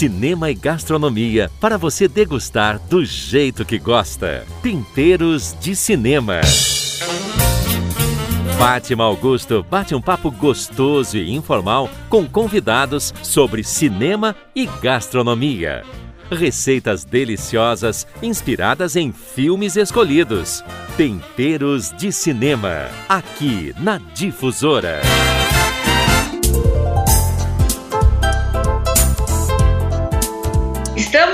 cinema e gastronomia para você degustar do jeito que gosta. Temperos de Cinema. Fátima Augusto bate um papo gostoso e informal com convidados sobre cinema e gastronomia. Receitas deliciosas inspiradas em filmes escolhidos. Temperos de Cinema, aqui na Difusora.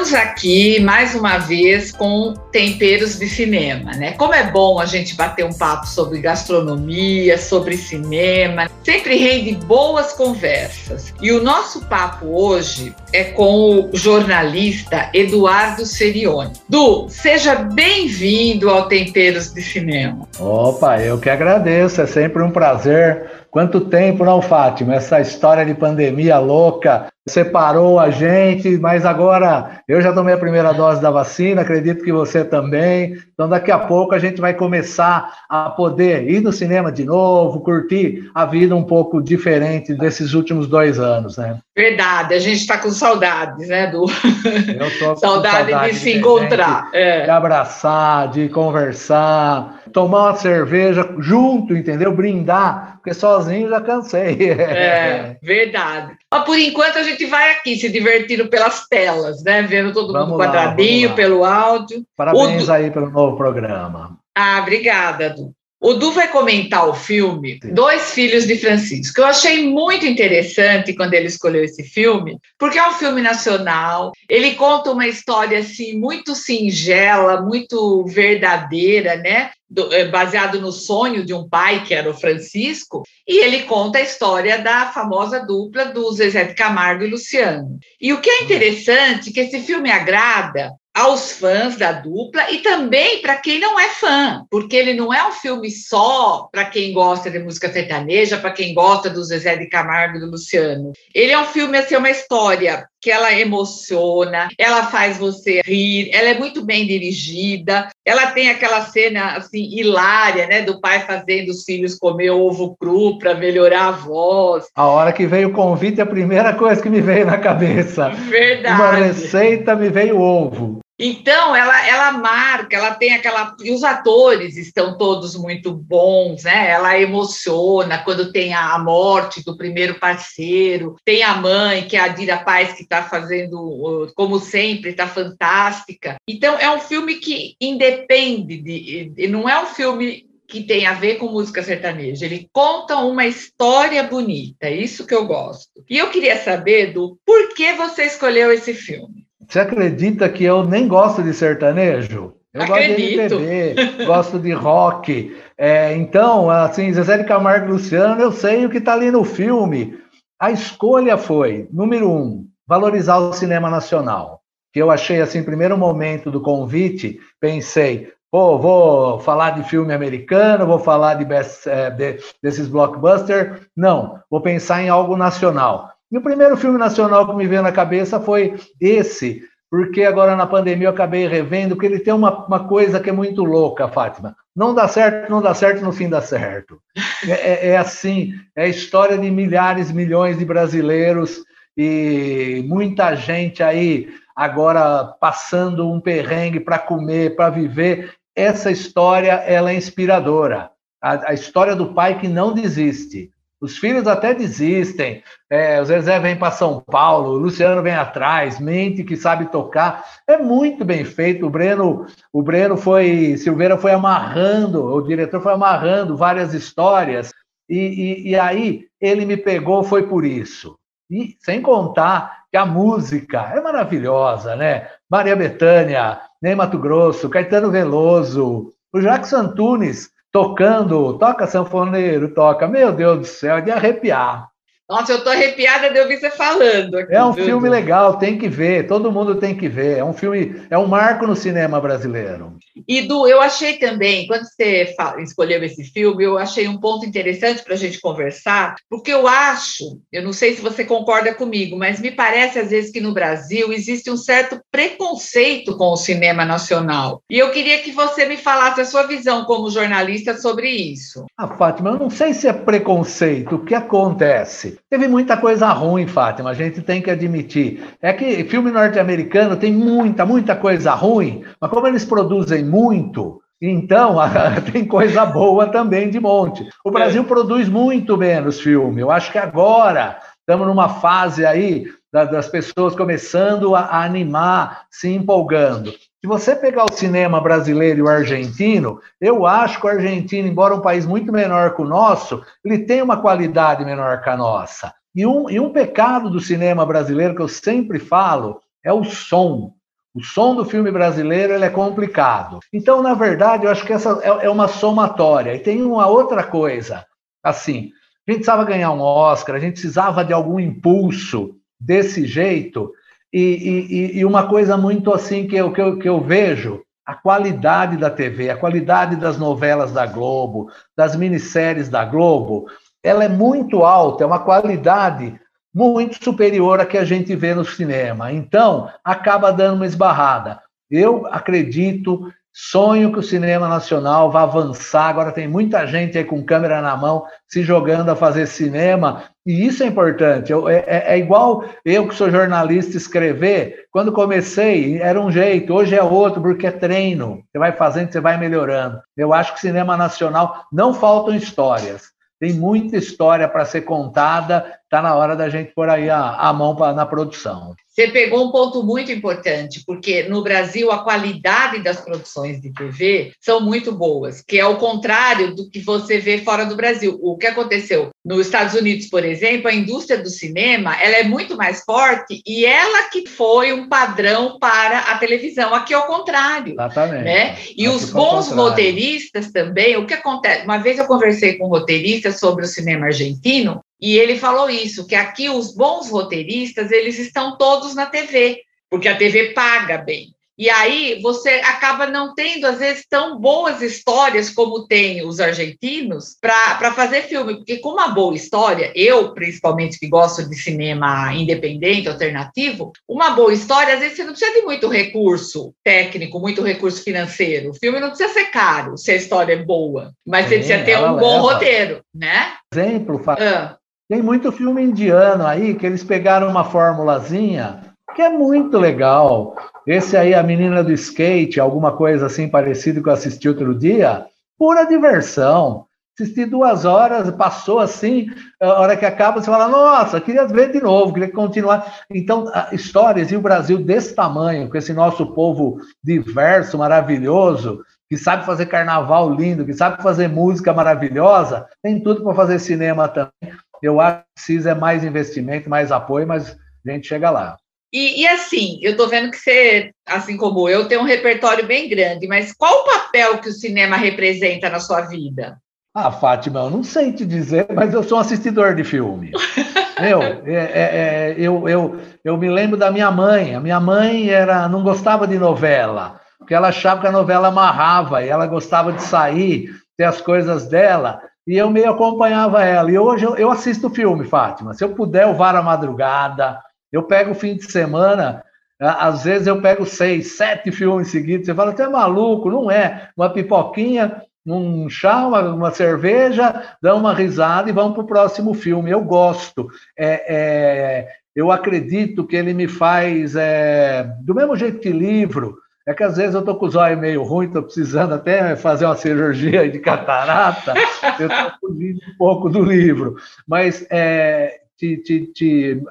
Estamos aqui mais uma vez com temperos de cinema, né? Como é bom a gente bater um papo sobre gastronomia, sobre cinema, sempre rende boas conversas. E o nosso papo hoje é com o jornalista Eduardo Serioni. Du, seja bem-vindo ao Temperos de Cinema. Opa, eu que agradeço, é sempre um prazer. Quanto tempo, não, Fátima? Essa história de pandemia louca separou a gente, mas agora eu já tomei a primeira dose da vacina, acredito que você também. Então, daqui a pouco a gente vai começar a poder ir no cinema de novo, curtir a vida um pouco diferente desses últimos dois anos, né? Verdade, a gente está com saudades, né, do eu tô saudade, saudade de, de se encontrar, é. de abraçar, de conversar, tomar uma cerveja junto, entendeu? Brindar, porque sozinho já cansei. É, verdade. Mas por enquanto a gente vai aqui se divertindo pelas telas, né? Vendo todo vamos mundo quadradinho, lá, pelo áudio. Parabéns aí pelo novo programa. Ah, obrigada, Du. O Du vai comentar o filme Sim. Dois Filhos de Francisco. Eu achei muito interessante quando ele escolheu esse filme, porque é um filme nacional. Ele conta uma história assim muito singela, muito verdadeira, né? Do, é, baseado no sonho de um pai que era o Francisco, e ele conta a história da famosa dupla do Zezé de Camargo e Luciano. E o que é interessante é que esse filme agrada aos fãs da dupla e também para quem não é fã, porque ele não é um filme só para quem gosta de música sertaneja, para quem gosta do Zezé de Camargo e do Luciano. Ele é um filme, assim, uma história que ela emociona, ela faz você rir, ela é muito bem dirigida, ela tem aquela cena assim hilária, né, do pai fazendo os filhos comer ovo cru para melhorar a voz. A hora que veio o convite, a primeira coisa que me veio na cabeça. Verdade. Uma receita me veio ovo. Então, ela, ela marca, ela tem aquela. E os atores estão todos muito bons, né? Ela emociona quando tem a morte do primeiro parceiro, tem a mãe, que é a Dira Paz, que está fazendo, como sempre, está fantástica. Então, é um filme que independe de. Não é um filme que tem a ver com música sertaneja. Ele conta uma história bonita, é isso que eu gosto. E eu queria saber, do por que você escolheu esse filme? Você acredita que eu nem gosto de sertanejo? Eu Acredito. gosto de MPB, gosto de rock. É, então, assim, Zezé de Camargo e Luciano, eu sei o que está ali no filme. A escolha foi, número um, valorizar o cinema nacional. Que eu achei, assim, primeiro momento do convite, pensei, pô, vou falar de filme americano, vou falar de, best, é, de desses blockbusters. Não, vou pensar em algo nacional. E o primeiro filme nacional que me veio na cabeça foi esse, porque agora na pandemia eu acabei revendo, porque ele tem uma, uma coisa que é muito louca, Fátima. Não dá certo, não dá certo, no fim dá certo. É, é, é assim, é a história de milhares, milhões de brasileiros e muita gente aí agora passando um perrengue para comer, para viver. Essa história, ela é inspiradora. A, a história do pai que não desiste. Os filhos até desistem. É, o Zezé vem para São Paulo, o Luciano vem atrás, mente que sabe tocar. É muito bem feito. O Breno, o Breno foi, Silveira foi amarrando, o diretor foi amarrando várias histórias. E, e, e aí ele me pegou, foi por isso. E sem contar que a música é maravilhosa, né? Maria Bethânia, Ney Mato Grosso, Caetano Veloso, o Jacques Antunes tocando, toca sanfoneiro, toca, meu Deus do céu, é de arrepiar. Nossa, eu tô arrepiada de ouvir você falando. Aqui, é um filme legal, tem que ver, todo mundo tem que ver. É um filme, é um marco no cinema brasileiro. E do, eu achei também, quando você escolheu esse filme, eu achei um ponto interessante para a gente conversar, porque eu acho, eu não sei se você concorda comigo, mas me parece às vezes que no Brasil existe um certo preconceito com o cinema nacional. E eu queria que você me falasse a sua visão como jornalista sobre isso. Ah, Fátima, eu não sei se é preconceito. O que acontece? Teve muita coisa ruim, Fátima, a gente tem que admitir. É que filme norte-americano tem muita, muita coisa ruim, mas como eles produzem muito, então, tem coisa boa também de monte. O Brasil é. produz muito menos filme. Eu acho que agora estamos numa fase aí das pessoas começando a animar, se empolgando. Se você pegar o cinema brasileiro e o argentino, eu acho que o argentino, embora um país muito menor que o nosso, ele tem uma qualidade menor que a nossa. E um, e um pecado do cinema brasileiro que eu sempre falo é o som. O som do filme brasileiro ele é complicado. Então, na verdade, eu acho que essa é, é uma somatória. E tem uma outra coisa. Assim, a gente precisava ganhar um Oscar, a gente precisava de algum impulso desse jeito. E, e, e uma coisa muito assim que eu, que, eu, que eu vejo, a qualidade da TV, a qualidade das novelas da Globo, das minisséries da Globo, ela é muito alta, é uma qualidade muito superior à que a gente vê no cinema. Então, acaba dando uma esbarrada. Eu acredito, sonho que o cinema nacional vá avançar. Agora tem muita gente aí com câmera na mão se jogando a fazer cinema, e isso é importante. Eu, é, é, é igual eu que sou jornalista escrever. Quando comecei, era um jeito, hoje é outro, porque é treino. Você vai fazendo, você vai melhorando. Eu acho que cinema nacional não faltam histórias tem muita história para ser contada, está na hora da gente pôr aí a, a mão pra, na produção. Você pegou um ponto muito importante, porque no Brasil a qualidade das produções de TV são muito boas, que é o contrário do que você vê fora do Brasil. O que aconteceu nos Estados Unidos, por exemplo, a indústria do cinema ela é muito mais forte e ela que foi um padrão para a televisão. Aqui é o contrário. Exatamente. Né? E Aqui os bons roteiristas também. O que acontece? Uma vez eu conversei com um roteirista sobre o cinema argentino e ele falou isso, que aqui os bons roteiristas, eles estão todos na TV, porque a TV paga bem. E aí você acaba não tendo, às vezes, tão boas histórias como tem os argentinos para fazer filme, porque com uma boa história, eu, principalmente que gosto de cinema independente, alternativo, uma boa história, às vezes você não precisa de muito recurso técnico, muito recurso financeiro. O filme não precisa ser caro se a história é boa, mas Sim, você precisa ter um bom leva. roteiro, né? Exemplo, ah. Tem muito filme indiano aí que eles pegaram uma formulazinha que é muito legal. Esse aí, A Menina do Skate, alguma coisa assim parecida que eu assisti outro dia, pura diversão. Assisti duas horas, passou assim, a hora que acaba, você fala, nossa, queria ver de novo, queria continuar. Então, histórias e o Brasil desse tamanho, com esse nosso povo diverso, maravilhoso, que sabe fazer carnaval lindo, que sabe fazer música maravilhosa, tem tudo para fazer cinema também. Eu acho que precisa é mais investimento, mais apoio, mas a gente chega lá. E, e, assim, eu estou vendo que você, assim como eu, tem um repertório bem grande, mas qual o papel que o cinema representa na sua vida? Ah, Fátima, eu não sei te dizer, mas eu sou um assistidor de filme. eu, é, é, é, eu, eu, eu me lembro da minha mãe. A minha mãe era, não gostava de novela, porque ela achava que a novela amarrava e ela gostava de sair, ter as coisas dela e eu meio acompanhava ela. E hoje eu, eu assisto filme, Fátima. Se eu puder, eu varo a madrugada, eu pego o fim de semana, às vezes eu pego seis, sete filmes seguidos. Você fala, você é maluco? Não é. Uma pipoquinha, um chá, uma, uma cerveja, dá uma risada e vamos para o próximo filme. Eu gosto. É, é, eu acredito que ele me faz, é, do mesmo jeito que livro, é que às vezes eu estou com os olhos meio ruins, estou precisando até fazer uma cirurgia de catarata, eu estou fugindo um pouco do livro, mas é, te, te, te,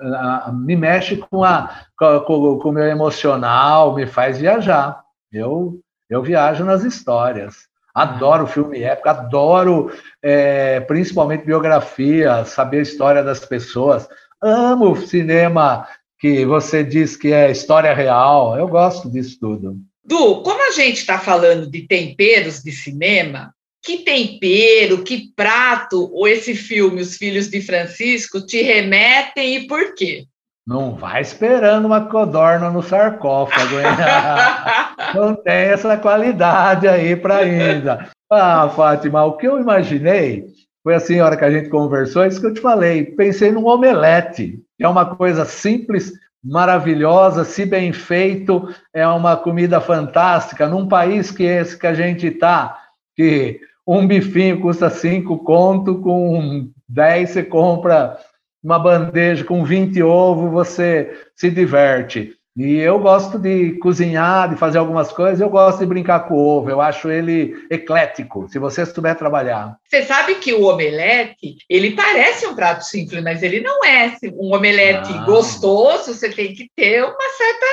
me mexe com, a, com, com o meu emocional, me faz viajar. Eu, eu viajo nas histórias. Adoro filme épico, adoro é, principalmente biografia, saber a história das pessoas. Amo cinema que você diz que é história real. Eu gosto disso tudo. Du, como a gente está falando de temperos de cinema, que tempero, que prato ou esse filme, Os Filhos de Francisco, te remetem e por quê? Não vai esperando uma codorna no sarcófago, hein? não tem essa qualidade aí para ainda. Ah, Fátima, o que eu imaginei foi assim, a hora que a gente conversou, é isso que eu te falei. Pensei num omelete, que é uma coisa simples, maravilhosa, se bem feito, é uma comida fantástica. Num país que esse que a gente está, que um bifinho custa cinco conto, com 10 você compra uma bandeja com 20 ovos, você se diverte. E eu gosto de cozinhar, de fazer algumas coisas, eu gosto de brincar com o ovo, eu acho ele eclético, se você souber trabalhar. Você sabe que o omelete, ele parece um prato simples, mas ele não é. Um omelete não. gostoso, você tem que ter uma certa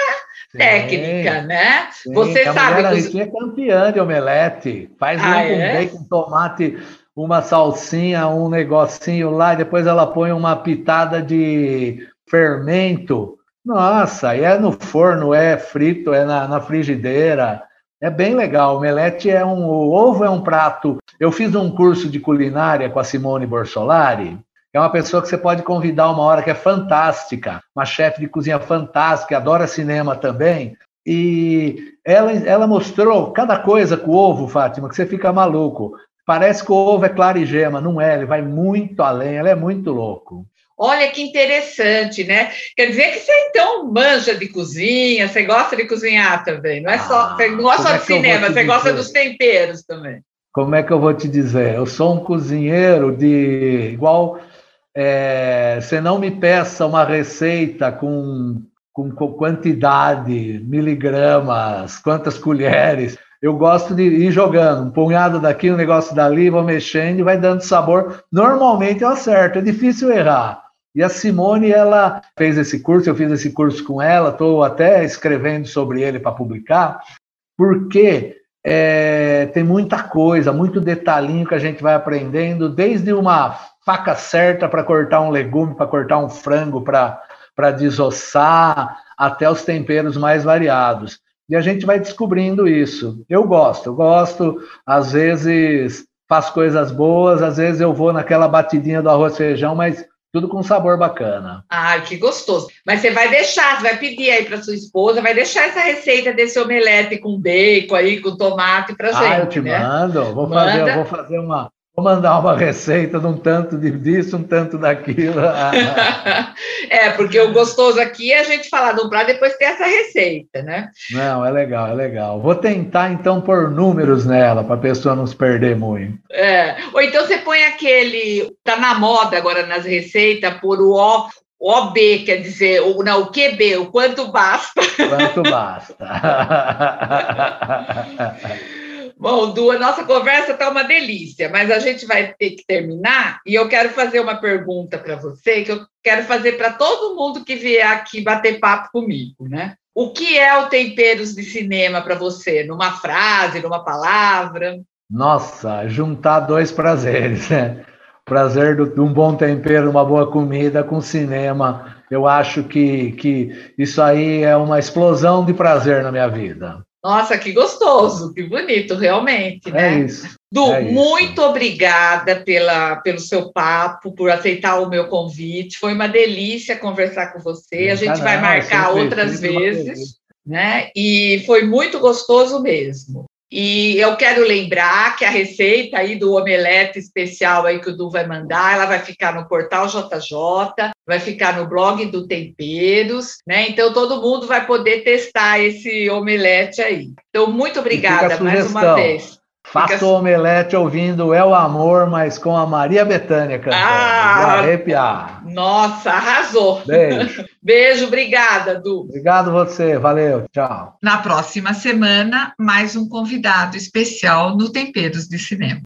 sim, técnica, né? Sim. Você a sabe... A gente é campeã de omelete, faz ah, um com é? bacon, tomate, uma salsinha, um negocinho lá, e depois ela põe uma pitada de fermento, nossa, é no forno, é frito, é na, na frigideira. É bem legal. O omelete é um. O ovo é um prato. Eu fiz um curso de culinária com a Simone Borsolari, é uma pessoa que você pode convidar uma hora que é fantástica, uma chefe de cozinha fantástica, adora cinema também. E ela, ela mostrou cada coisa com o ovo, Fátima, que você fica maluco. Parece que o ovo é claro e gema, não é, ele vai muito além, ela é muito louco. Olha que interessante, né? Quer dizer que você então manja de cozinha, você gosta de cozinhar também, não é só, ah, você não gosta só é de cinema, você dizer? gosta dos temperos também. Como é que eu vou te dizer? Eu sou um cozinheiro de igual. É, você não me peça uma receita com, com, com quantidade, miligramas, quantas colheres eu gosto de ir jogando, um punhado daqui, um negócio dali, vou mexendo e vai dando sabor. Normalmente eu acerto, é difícil errar. E a Simone, ela fez esse curso, eu fiz esse curso com ela, estou até escrevendo sobre ele para publicar, porque é, tem muita coisa, muito detalhinho que a gente vai aprendendo, desde uma faca certa para cortar um legume, para cortar um frango, para desossar, até os temperos mais variados. E a gente vai descobrindo isso. Eu gosto, eu gosto, às vezes faço coisas boas, às vezes eu vou naquela batidinha do arroz e feijão, mas tudo com sabor bacana. Ah, que gostoso. Mas você vai deixar, você vai pedir aí para sua esposa, vai deixar essa receita desse omelete com bacon aí, com tomate para gente. Ah, eu te né? mando. Vou Manda. fazer, vou fazer uma, Vou mandar uma receita de um tanto disso, um tanto daquilo. é, porque o gostoso aqui é a gente falar de um prato depois ter essa receita, né? Não, é legal, é legal. Vou tentar, então, pôr números nela, para a pessoa não se perder muito. É. Ou então você põe aquele. Tá na moda agora nas receitas, por o O, OB, quer dizer, o, não, o QB, o quanto basta. Quanto basta. Bom, Du, a nossa conversa está uma delícia, mas a gente vai ter que terminar e eu quero fazer uma pergunta para você que eu quero fazer para todo mundo que vier aqui bater papo comigo, né? O que é o temperos de cinema para você? Numa frase, numa palavra? Nossa, juntar dois prazeres, né? Prazer de um bom tempero, uma boa comida com cinema. Eu acho que, que isso aí é uma explosão de prazer na minha vida. Nossa, que gostoso, que bonito, realmente, é né? É isso. Du, é muito isso. obrigada pela, pelo seu papo, por aceitar o meu convite. Foi uma delícia conversar com você. A gente vai marcar outras vezes, né? E foi muito gostoso mesmo. E eu quero lembrar que a receita aí do omelete especial aí que o Du vai mandar, ela vai ficar no portal JJ, vai ficar no blog do Temperos, né? Então todo mundo vai poder testar esse omelete aí. Então muito obrigada mais uma vez. Faça Fica... o omelete ouvindo É o Amor, mas com a Maria Bethânia cantando. Ah, arrepiar. Nossa, arrasou. Beijo. Beijo, obrigada, Du. Obrigado você, valeu, tchau. Na próxima semana, mais um convidado especial no Temperos de Cinema.